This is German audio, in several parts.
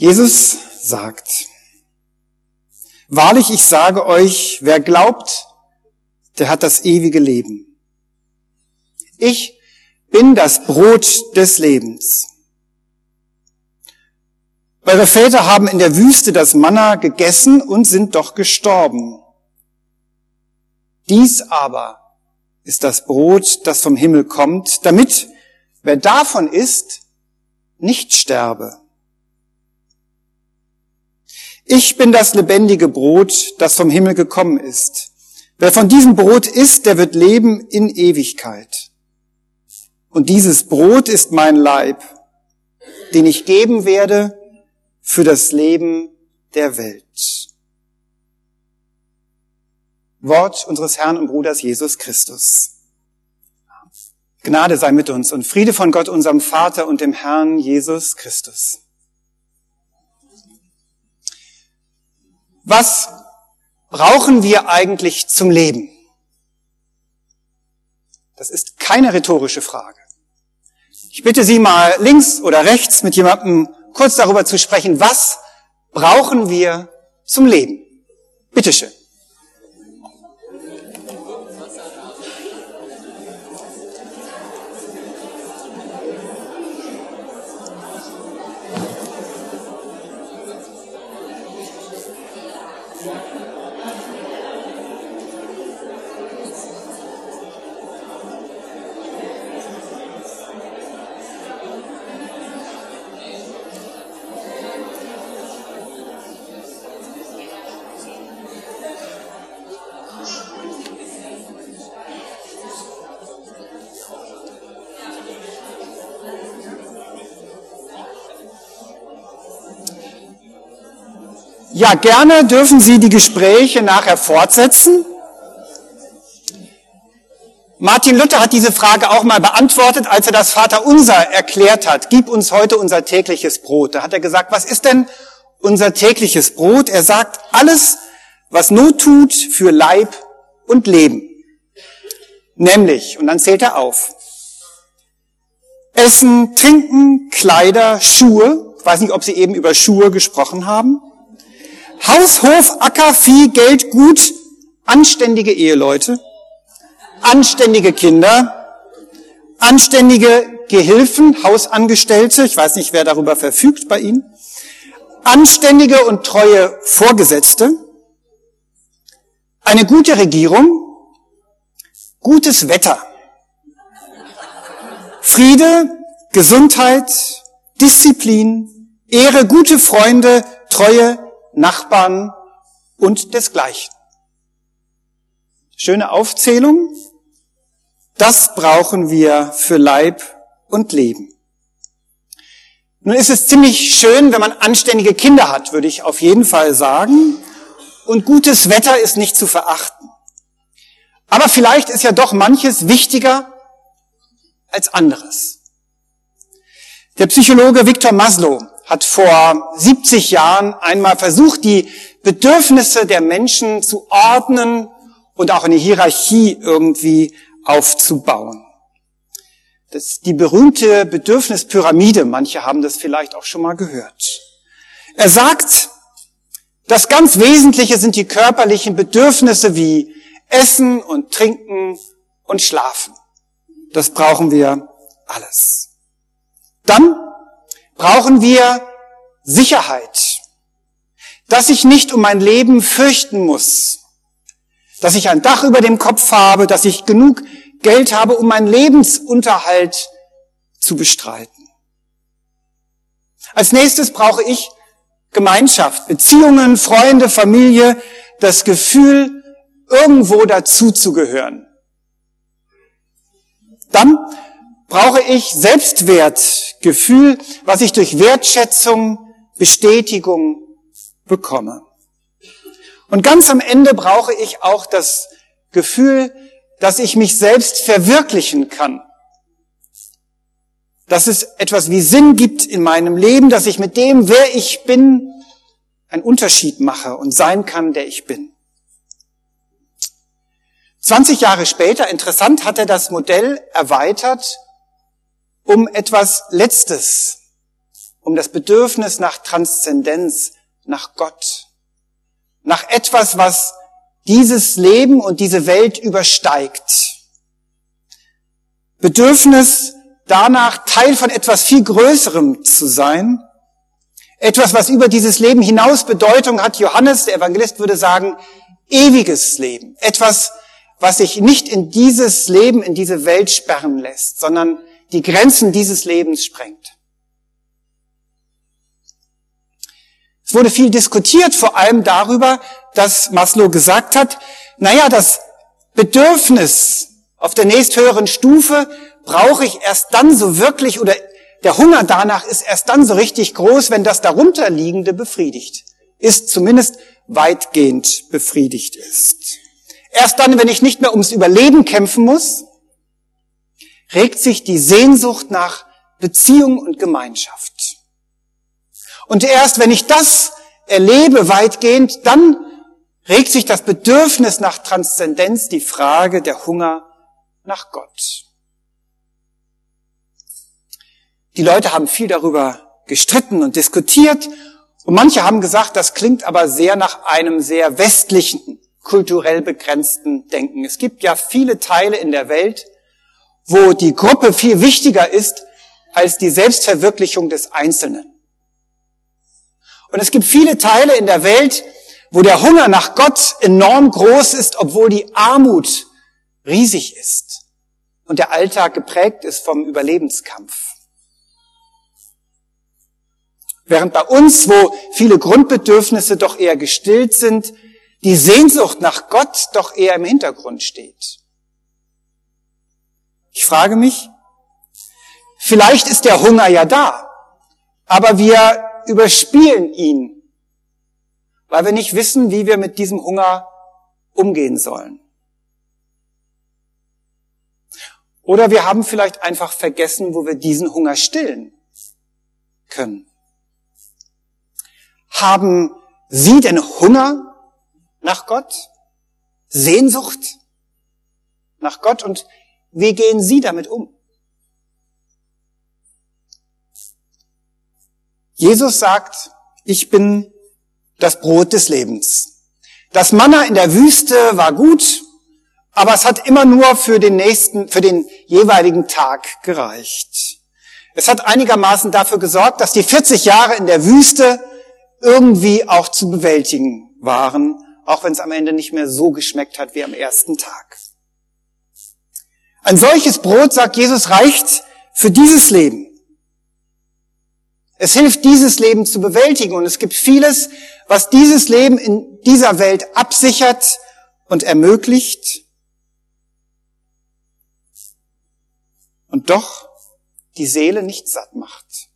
Jesus sagt, Wahrlich, ich sage euch, wer glaubt, der hat das ewige Leben. Ich bin das Brot des Lebens. Eure Väter haben in der Wüste das Manna gegessen und sind doch gestorben. Dies aber ist das Brot, das vom Himmel kommt, damit, wer davon isst, nicht sterbe. Ich bin das lebendige Brot, das vom Himmel gekommen ist. Wer von diesem Brot isst, der wird leben in Ewigkeit. Und dieses Brot ist mein Leib, den ich geben werde für das Leben der Welt. Wort unseres Herrn und Bruders Jesus Christus. Gnade sei mit uns und Friede von Gott, unserem Vater und dem Herrn Jesus Christus. Was brauchen wir eigentlich zum Leben? Das ist keine rhetorische Frage. Ich bitte Sie mal links oder rechts mit jemandem kurz darüber zu sprechen, was brauchen wir zum Leben? Bitteschön. Ja, gerne dürfen Sie die Gespräche nachher fortsetzen. Martin Luther hat diese Frage auch mal beantwortet, als er das Vaterunser erklärt hat. Gib uns heute unser tägliches Brot. Da hat er gesagt, was ist denn unser tägliches Brot? Er sagt, alles, was Not tut für Leib und Leben. Nämlich, und dann zählt er auf, Essen, Trinken, Kleider, Schuhe. Ich weiß nicht, ob Sie eben über Schuhe gesprochen haben. Haus, Hof, Acker, Vieh, Geld, Gut, anständige Eheleute, anständige Kinder, anständige Gehilfen, Hausangestellte, ich weiß nicht, wer darüber verfügt bei Ihnen, anständige und treue Vorgesetzte, eine gute Regierung, gutes Wetter, Friede, Gesundheit, Disziplin, Ehre, gute Freunde, Treue, Nachbarn und desgleichen. Schöne Aufzählung. Das brauchen wir für Leib und Leben. Nun ist es ziemlich schön, wenn man anständige Kinder hat, würde ich auf jeden Fall sagen. Und gutes Wetter ist nicht zu verachten. Aber vielleicht ist ja doch manches wichtiger als anderes. Der Psychologe Viktor Maslow hat vor 70 Jahren einmal versucht, die Bedürfnisse der Menschen zu ordnen und auch eine Hierarchie irgendwie aufzubauen. Das ist die berühmte Bedürfnispyramide. Manche haben das vielleicht auch schon mal gehört. Er sagt, das ganz Wesentliche sind die körperlichen Bedürfnisse wie Essen und Trinken und Schlafen. Das brauchen wir alles. Dann brauchen wir Sicherheit, dass ich nicht um mein Leben fürchten muss, dass ich ein Dach über dem Kopf habe, dass ich genug Geld habe, um meinen Lebensunterhalt zu bestreiten. Als nächstes brauche ich Gemeinschaft, Beziehungen, Freunde, Familie, das Gefühl, irgendwo dazuzugehören. Dann brauche ich Selbstwertgefühl, was ich durch Wertschätzung, Bestätigung bekomme. Und ganz am Ende brauche ich auch das Gefühl, dass ich mich selbst verwirklichen kann. Dass es etwas wie Sinn gibt in meinem Leben, dass ich mit dem, wer ich bin, einen Unterschied mache und sein kann, der ich bin. 20 Jahre später, interessant, hat er das Modell erweitert um etwas Letztes. um das Bedürfnis nach Transzendenz, nach Gott, nach etwas, was dieses Leben und diese Welt übersteigt. Bedürfnis danach, Teil von etwas viel Größerem zu sein, etwas, was über dieses Leben hinaus Bedeutung hat. Johannes, der Evangelist, würde sagen, ewiges Leben. Etwas, was sich nicht in dieses Leben, in diese Welt sperren lässt, sondern die Grenzen dieses Lebens sprengt. Es wurde viel diskutiert, vor allem darüber, dass Maslow gesagt hat, naja, das Bedürfnis auf der nächsthöheren Stufe brauche ich erst dann so wirklich oder der Hunger danach ist erst dann so richtig groß, wenn das darunterliegende befriedigt ist, zumindest weitgehend befriedigt ist. Erst dann, wenn ich nicht mehr ums Überleben kämpfen muss, regt sich die Sehnsucht nach Beziehung und Gemeinschaft. Und erst wenn ich das erlebe weitgehend, dann regt sich das Bedürfnis nach Transzendenz, die Frage der Hunger nach Gott. Die Leute haben viel darüber gestritten und diskutiert und manche haben gesagt, das klingt aber sehr nach einem sehr westlichen, kulturell begrenzten Denken. Es gibt ja viele Teile in der Welt, wo die Gruppe viel wichtiger ist als die Selbstverwirklichung des Einzelnen. Und es gibt viele Teile in der Welt, wo der Hunger nach Gott enorm groß ist, obwohl die Armut riesig ist und der Alltag geprägt ist vom Überlebenskampf. Während bei uns, wo viele Grundbedürfnisse doch eher gestillt sind, die Sehnsucht nach Gott doch eher im Hintergrund steht. Ich frage mich, vielleicht ist der Hunger ja da, aber wir überspielen ihn, weil wir nicht wissen, wie wir mit diesem Hunger umgehen sollen. Oder wir haben vielleicht einfach vergessen, wo wir diesen Hunger stillen können. Haben Sie denn Hunger nach Gott? Sehnsucht nach Gott? Und wie gehen Sie damit um? Jesus sagt, ich bin das Brot des Lebens. Das Manna in der Wüste war gut, aber es hat immer nur für den nächsten, für den jeweiligen Tag gereicht. Es hat einigermaßen dafür gesorgt, dass die 40 Jahre in der Wüste irgendwie auch zu bewältigen waren, auch wenn es am Ende nicht mehr so geschmeckt hat wie am ersten Tag. Ein solches Brot, sagt Jesus, reicht für dieses Leben. Es hilft, dieses Leben zu bewältigen. Und es gibt vieles, was dieses Leben in dieser Welt absichert und ermöglicht. Und doch die Seele nicht satt macht.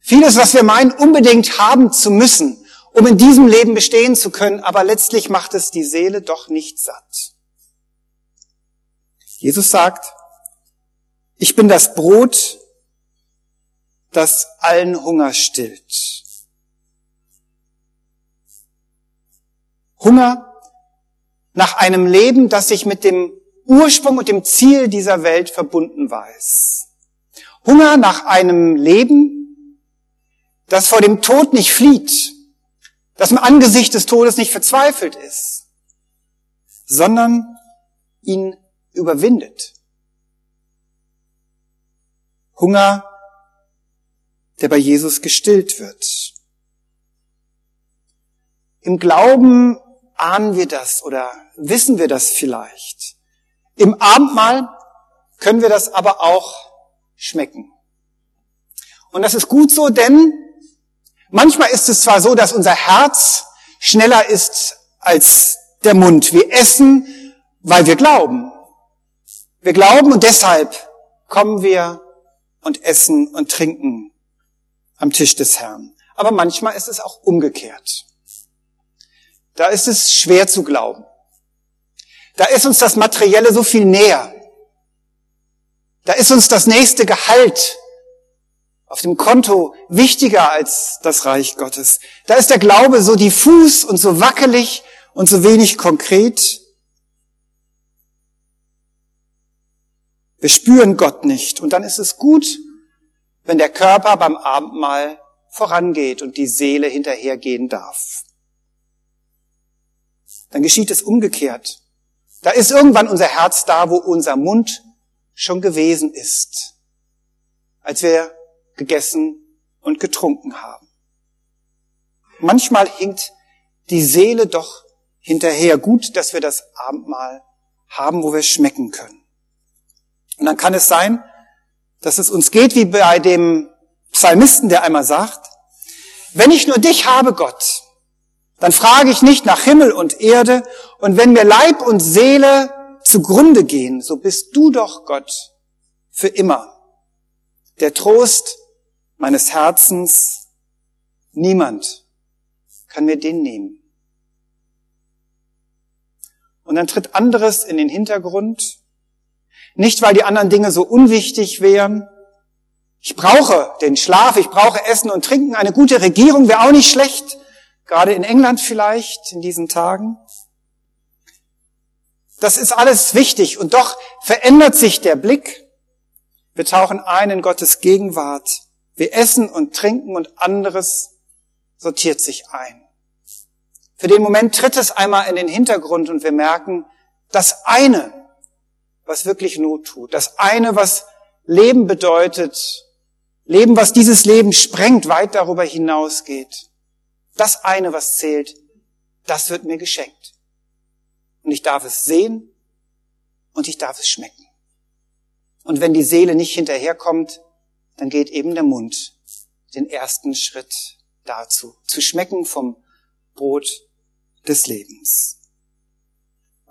Vieles, was wir meinen, unbedingt haben zu müssen, um in diesem Leben bestehen zu können, aber letztlich macht es die Seele doch nicht satt. Jesus sagt, ich bin das Brot, das allen Hunger stillt. Hunger nach einem Leben, das sich mit dem Ursprung und dem Ziel dieser Welt verbunden weiß. Hunger nach einem Leben, das vor dem Tod nicht flieht, das im Angesicht des Todes nicht verzweifelt ist, sondern ihn überwindet. Hunger der bei Jesus gestillt wird. Im Glauben ahnen wir das oder wissen wir das vielleicht. Im Abendmahl können wir das aber auch schmecken. Und das ist gut so, denn manchmal ist es zwar so, dass unser Herz schneller ist als der Mund. Wir essen, weil wir glauben. Wir glauben und deshalb kommen wir und essen und trinken am Tisch des Herrn. Aber manchmal ist es auch umgekehrt. Da ist es schwer zu glauben. Da ist uns das Materielle so viel näher. Da ist uns das nächste Gehalt auf dem Konto wichtiger als das Reich Gottes. Da ist der Glaube so diffus und so wackelig und so wenig konkret. Wir spüren Gott nicht. Und dann ist es gut, wenn der Körper beim Abendmahl vorangeht und die Seele hinterhergehen darf. Dann geschieht es umgekehrt. Da ist irgendwann unser Herz da, wo unser Mund schon gewesen ist, als wir gegessen und getrunken haben. Manchmal hinkt die Seele doch hinterher. Gut, dass wir das Abendmahl haben, wo wir schmecken können. Und dann kann es sein, dass es uns geht wie bei dem Psalmisten, der einmal sagt, wenn ich nur dich habe, Gott, dann frage ich nicht nach Himmel und Erde, und wenn mir Leib und Seele zugrunde gehen, so bist du doch, Gott, für immer. Der Trost meines Herzens, niemand kann mir den nehmen. Und dann tritt anderes in den Hintergrund, nicht, weil die anderen Dinge so unwichtig wären. Ich brauche den Schlaf, ich brauche Essen und Trinken. Eine gute Regierung wäre auch nicht schlecht, gerade in England vielleicht in diesen Tagen. Das ist alles wichtig und doch verändert sich der Blick. Wir tauchen ein in Gottes Gegenwart. Wir essen und trinken und anderes sortiert sich ein. Für den Moment tritt es einmal in den Hintergrund und wir merken, das eine, was wirklich Not tut. Das eine, was Leben bedeutet, Leben, was dieses Leben sprengt, weit darüber hinausgeht. Das eine, was zählt, das wird mir geschenkt. Und ich darf es sehen und ich darf es schmecken. Und wenn die Seele nicht hinterherkommt, dann geht eben der Mund den ersten Schritt dazu, zu schmecken vom Brot des Lebens.